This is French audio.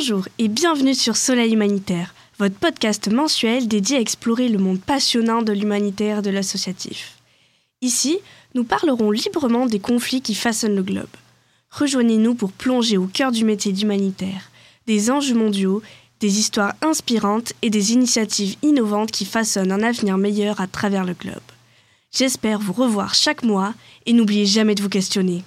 Bonjour et bienvenue sur Soleil Humanitaire, votre podcast mensuel dédié à explorer le monde passionnant de l'humanitaire et de l'associatif. Ici, nous parlerons librement des conflits qui façonnent le globe. Rejoignez-nous pour plonger au cœur du métier d'humanitaire, des enjeux mondiaux, des histoires inspirantes et des initiatives innovantes qui façonnent un avenir meilleur à travers le globe. J'espère vous revoir chaque mois et n'oubliez jamais de vous questionner.